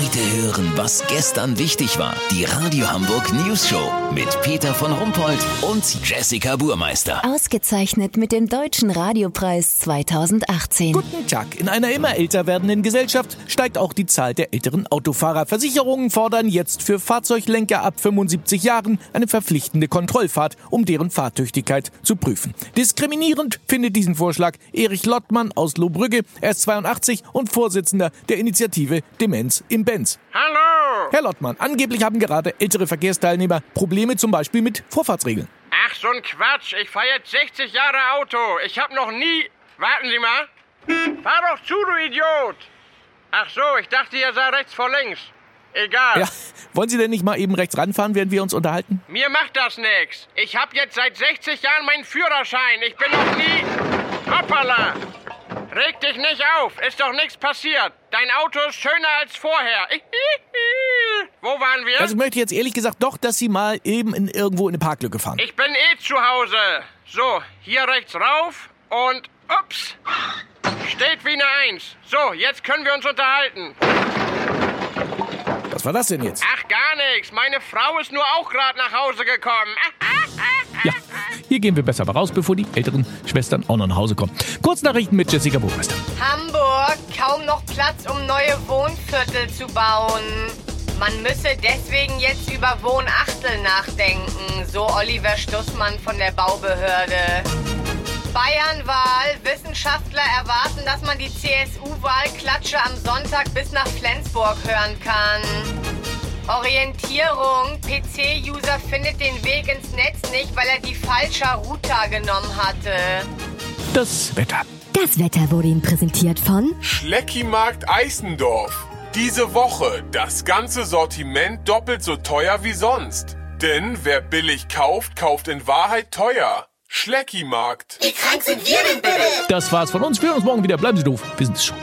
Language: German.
Heute hören, was gestern wichtig war. Die Radio Hamburg News Show mit Peter von Rumpold und Jessica Burmeister. Ausgezeichnet mit dem Deutschen Radiopreis 2018. Guten Tag. In einer immer älter werdenden Gesellschaft steigt auch die Zahl der älteren Autofahrer. Versicherungen fordern jetzt für Fahrzeuglenker ab 75 Jahren eine verpflichtende Kontrollfahrt, um deren Fahrtüchtigkeit zu prüfen. Diskriminierend findet diesen Vorschlag Erich Lottmann aus Lohbrügge. Er ist 82 und Vorsitzender der Initiative Demenz im Benz. Hallo! Herr Lottmann, angeblich haben gerade ältere Verkehrsteilnehmer Probleme zum Beispiel mit Vorfahrtsregeln. Ach, so ein Quatsch. Ich fahre jetzt 60 Jahre Auto. Ich habe noch nie... Warten Sie mal. Fahr doch zu, du Idiot! Ach so, ich dachte, ihr sei rechts vor links. Egal. Ja, wollen Sie denn nicht mal eben rechts ranfahren, während wir uns unterhalten? Mir macht das nix. Ich hab jetzt seit 60 Jahren meinen Führerschein. Ich bin noch nie... Hoppala! Reg dich nicht auf. Ist doch nichts passiert. Dein Auto ist schöner als vorher. Wo waren wir? Also ich möchte jetzt ehrlich gesagt doch, dass Sie mal eben in, irgendwo in eine Parklücke fahren. Ich bin eh zu Hause. So, hier rechts rauf und ups. Steht wie eine Eins. So, jetzt können wir uns unterhalten. Was war das denn jetzt? Ach, gar nichts. Meine Frau ist nur auch gerade nach Hause gekommen. Ja, hier gehen wir besser mal raus, bevor die älteren Schwestern auch noch nach Hause kommen. Kurznachrichten mit Jessica Burmeister. Hamburg, kaum noch Platz, um neue Wohnviertel zu bauen. Man müsse deswegen jetzt über Wohnachtel nachdenken, so Oliver Stussmann von der Baubehörde. Bayernwahl. Wissenschaftler erwarten, dass man die CSU-Wahlklatsche am Sonntag bis nach Flensburg hören kann. Orientierung. PC-User findet den Weg ins Netz nicht, weil er die falsche Router genommen hatte. Das Wetter. Das Wetter wurde Ihnen präsentiert von Schleckimarkt Eisendorf. Diese Woche das ganze Sortiment doppelt so teuer wie sonst. Denn wer billig kauft, kauft in Wahrheit teuer. Schleckimarkt. Wie krank sind wir denn bitte? Das war's von uns. Wir hören uns morgen wieder. Bleiben Sie doof. Wir sind es schon.